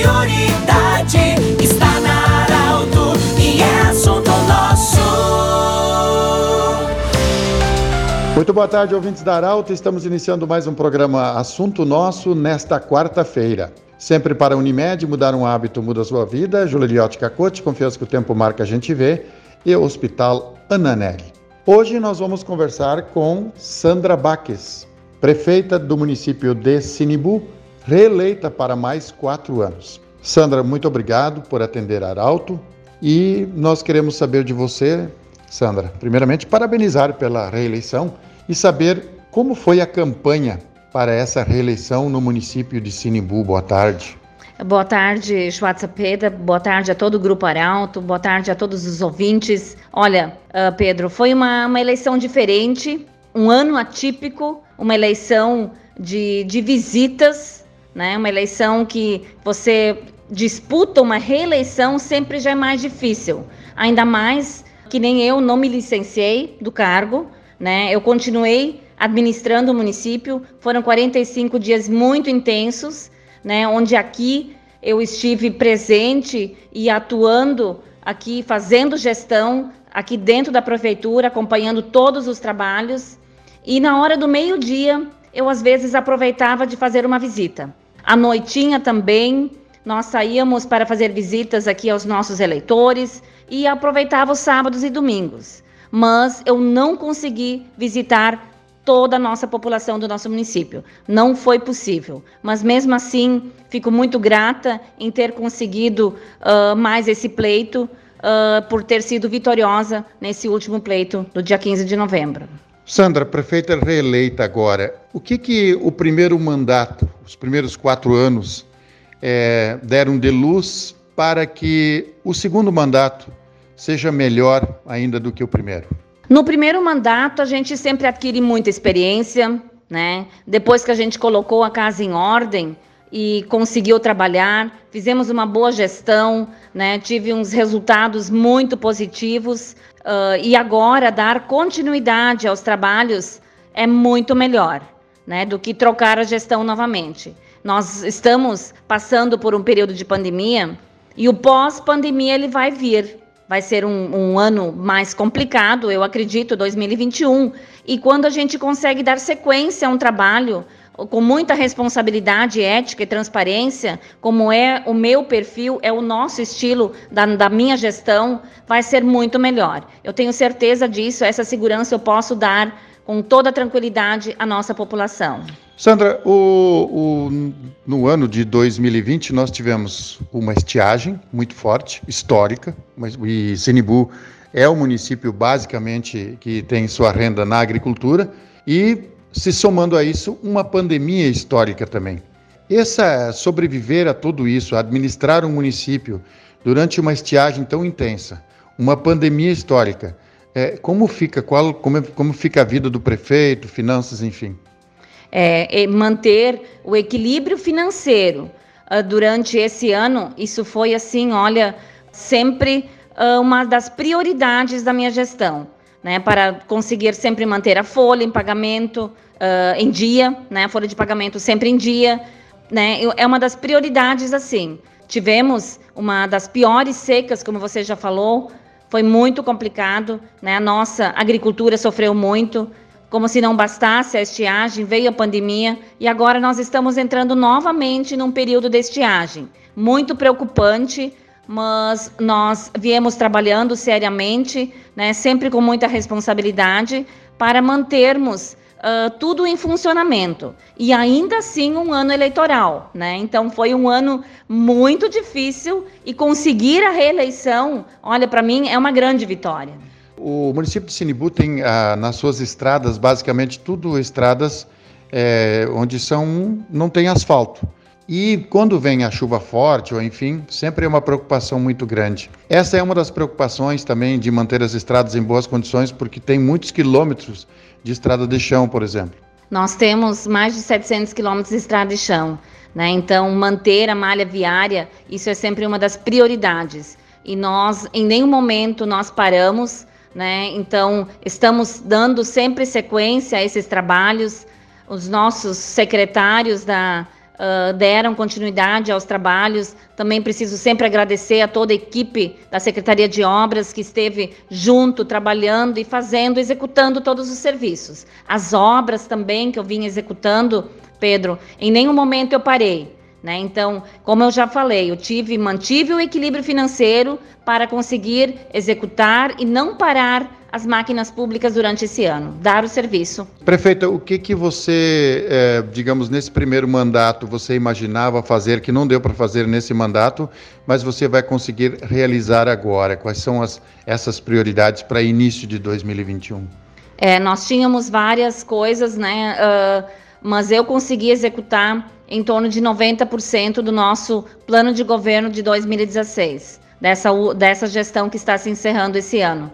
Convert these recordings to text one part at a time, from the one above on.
prioridade está na Arauto e é assunto nosso. Muito boa tarde, ouvintes da Arauto. Estamos iniciando mais um programa Assunto Nosso nesta quarta-feira. Sempre para a Unimed, mudar um hábito muda a sua vida. Juliote Cacote, confiança que o tempo marca a gente vê. E o Hospital Ananelli. Hoje nós vamos conversar com Sandra Baques, prefeita do município de Sinibu, reeleita para mais quatro anos. Sandra, muito obrigado por atender Arauto e nós queremos saber de você, Sandra, primeiramente parabenizar pela reeleição e saber como foi a campanha para essa reeleição no município de Sinimbu. Boa tarde. Boa tarde, Schwarza Pedra. Boa tarde a todo o Grupo Arauto. Boa tarde a todos os ouvintes. Olha, uh, Pedro, foi uma, uma eleição diferente, um ano atípico, uma eleição de, de visitas, né? Uma eleição que você disputa uma reeleição sempre já é mais difícil. Ainda mais que nem eu não me licenciei do cargo, né? Eu continuei administrando o município. Foram 45 dias muito intensos, né? Onde aqui eu estive presente e atuando aqui, fazendo gestão aqui dentro da prefeitura, acompanhando todos os trabalhos. E na hora do meio-dia, eu às vezes aproveitava de fazer uma visita. À noitinha também, nós saíamos para fazer visitas aqui aos nossos eleitores e aproveitava os sábados e domingos. Mas eu não consegui visitar toda a nossa população do nosso município. Não foi possível. Mas mesmo assim, fico muito grata em ter conseguido uh, mais esse pleito, uh, por ter sido vitoriosa nesse último pleito do dia 15 de novembro. Sandra, prefeita reeleita agora, o que que o primeiro mandato, os primeiros quatro anos, é, deram de luz para que o segundo mandato seja melhor ainda do que o primeiro? No primeiro mandato, a gente sempre adquire muita experiência, né? Depois que a gente colocou a casa em ordem e conseguiu trabalhar, fizemos uma boa gestão, né? Tive uns resultados muito positivos uh, e agora dar continuidade aos trabalhos é muito melhor, né, do que trocar a gestão novamente. Nós estamos passando por um período de pandemia e o pós-pandemia ele vai vir. Vai ser um, um, ano mais complicado, eu acredito, 2021. E quando a gente consegue dar sequência a um trabalho com muita responsabilidade, ética e transparência, como é o meu perfil, é o nosso estilo da, da, minha gestão, vai ser muito melhor. Eu tenho certeza disso, essa segurança eu posso dar com toda tranquilidade à nossa população. Sandra, o, o, no ano de 2020 nós tivemos uma estiagem muito forte, histórica, mas, e Senibu é o município basicamente que tem sua renda na agricultura e se somando a isso, uma pandemia histórica também. Essa sobreviver a tudo isso, administrar um município durante uma estiagem tão intensa, uma pandemia histórica, é, como fica qual, como, como fica a vida do prefeito, finanças, enfim? É, é manter o equilíbrio financeiro uh, durante esse ano, isso foi assim, olha, sempre uh, uma das prioridades da minha gestão né, para conseguir sempre manter a folha em pagamento uh, em dia, né, a folha de pagamento sempre em dia, né, é uma das prioridades assim. Tivemos uma das piores secas, como você já falou, foi muito complicado, né, a nossa agricultura sofreu muito, como se não bastasse a estiagem, veio a pandemia e agora nós estamos entrando novamente num período de estiagem. Muito preocupante, mas nós viemos trabalhando seriamente, né, sempre com muita responsabilidade, para mantermos uh, tudo em funcionamento. E ainda assim um ano eleitoral. Né? Então foi um ano muito difícil e conseguir a reeleição, olha, para mim é uma grande vitória. O município de Sinibu tem ah, nas suas estradas, basicamente tudo estradas é, onde são não tem asfalto. E quando vem a chuva forte, ou enfim, sempre é uma preocupação muito grande. Essa é uma das preocupações também de manter as estradas em boas condições, porque tem muitos quilômetros de estrada de chão, por exemplo. Nós temos mais de 700 quilômetros de estrada de chão, né? Então, manter a malha viária, isso é sempre uma das prioridades. E nós, em nenhum momento, nós paramos, né? Então, estamos dando sempre sequência a esses trabalhos. Os nossos secretários da uh, deram continuidade aos trabalhos. Também preciso sempre agradecer a toda a equipe da Secretaria de Obras que esteve junto, trabalhando e fazendo, executando todos os serviços. As obras também que eu vim executando, Pedro, em nenhum momento eu parei. Né? Então, como eu já falei, eu tive, mantive o equilíbrio financeiro para conseguir executar e não parar as máquinas públicas durante esse ano, dar o serviço. Prefeita, o que, que você, é, digamos, nesse primeiro mandato, você imaginava fazer que não deu para fazer nesse mandato, mas você vai conseguir realizar agora? Quais são as, essas prioridades para início de 2021? É, nós tínhamos várias coisas, né? Uh, mas eu consegui executar em torno de 90% do nosso plano de governo de 2016, dessa, dessa gestão que está se encerrando esse ano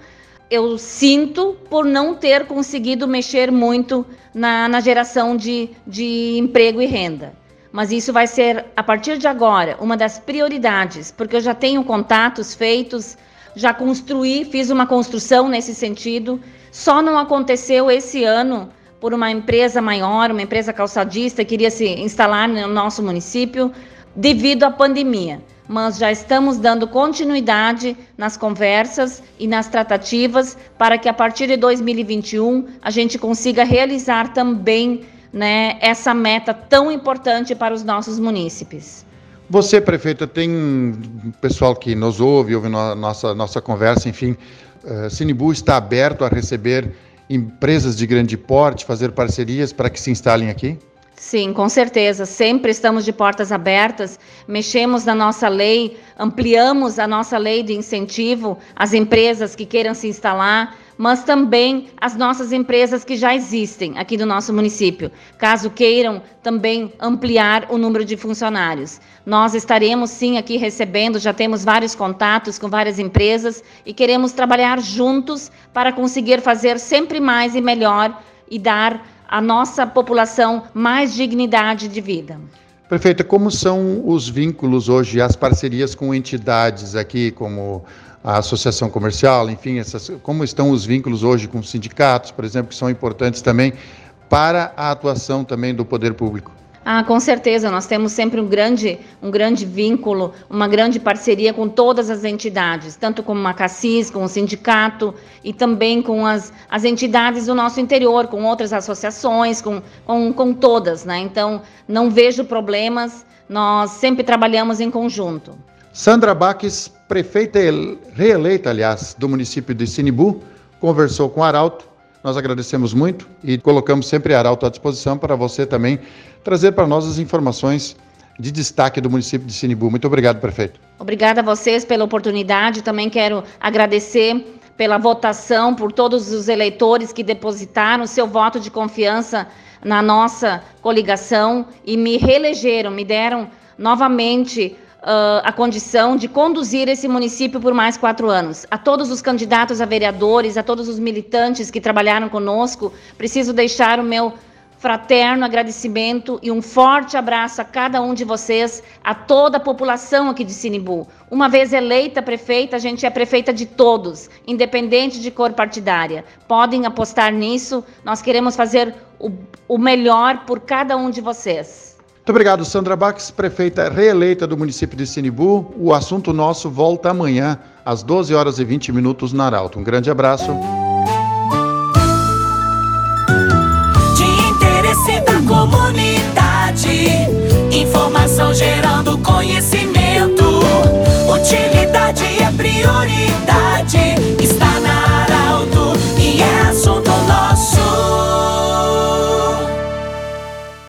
eu sinto por não ter conseguido mexer muito na, na geração de, de emprego e renda. Mas isso vai ser, a partir de agora, uma das prioridades, porque eu já tenho contatos feitos, já construí, fiz uma construção nesse sentido. Só não aconteceu esse ano por uma empresa maior, uma empresa calçadista, que queria se instalar no nosso município devido à pandemia mas já estamos dando continuidade nas conversas e nas tratativas para que a partir de 2021 a gente consiga realizar também né, essa meta tão importante para os nossos munícipes. Você, prefeita, tem pessoal que nos ouve, ouve nossa, nossa conversa, enfim, uh, Sinibu está aberto a receber empresas de grande porte, fazer parcerias para que se instalem aqui? Sim, com certeza. Sempre estamos de portas abertas, mexemos na nossa lei, ampliamos a nossa lei de incentivo às empresas que queiram se instalar, mas também as nossas empresas que já existem aqui do nosso município, caso queiram também ampliar o número de funcionários. Nós estaremos sim aqui recebendo, já temos vários contatos com várias empresas e queremos trabalhar juntos para conseguir fazer sempre mais e melhor e dar a nossa população mais dignidade de vida. Prefeita, como são os vínculos hoje, as parcerias com entidades aqui, como a associação comercial, enfim, essas, como estão os vínculos hoje com sindicatos, por exemplo, que são importantes também para a atuação também do poder público? Ah, com certeza, nós temos sempre um grande, um grande vínculo, uma grande parceria com todas as entidades, tanto com a Cassis, com o sindicato e também com as, as entidades do nosso interior, com outras associações, com, com, com todas, né? Então, não vejo problemas, nós sempre trabalhamos em conjunto. Sandra Baques, prefeita reeleita, aliás, do município de Sinibu, conversou com Arauto. Nós agradecemos muito e colocamos sempre Arauto à disposição para você também trazer para nós as informações de destaque do município de Sinibu. Muito obrigado, prefeito. Obrigada a vocês pela oportunidade. Também quero agradecer pela votação, por todos os eleitores que depositaram seu voto de confiança na nossa coligação e me reelegeram, me deram novamente uh, a condição de conduzir esse município por mais quatro anos. A todos os candidatos a vereadores, a todos os militantes que trabalharam conosco, preciso deixar o meu fraterno agradecimento e um forte abraço a cada um de vocês, a toda a população aqui de Sinibu. Uma vez eleita prefeita, a gente é prefeita de todos, independente de cor partidária. Podem apostar nisso, nós queremos fazer o, o melhor por cada um de vocês. Muito obrigado, Sandra Bax, prefeita reeleita do município de Sinibu. O assunto nosso volta amanhã, às 12 horas e 20 minutos, na Arauto. Um grande abraço. comunidade. Informação gerando conhecimento. Utilidade é prioridade.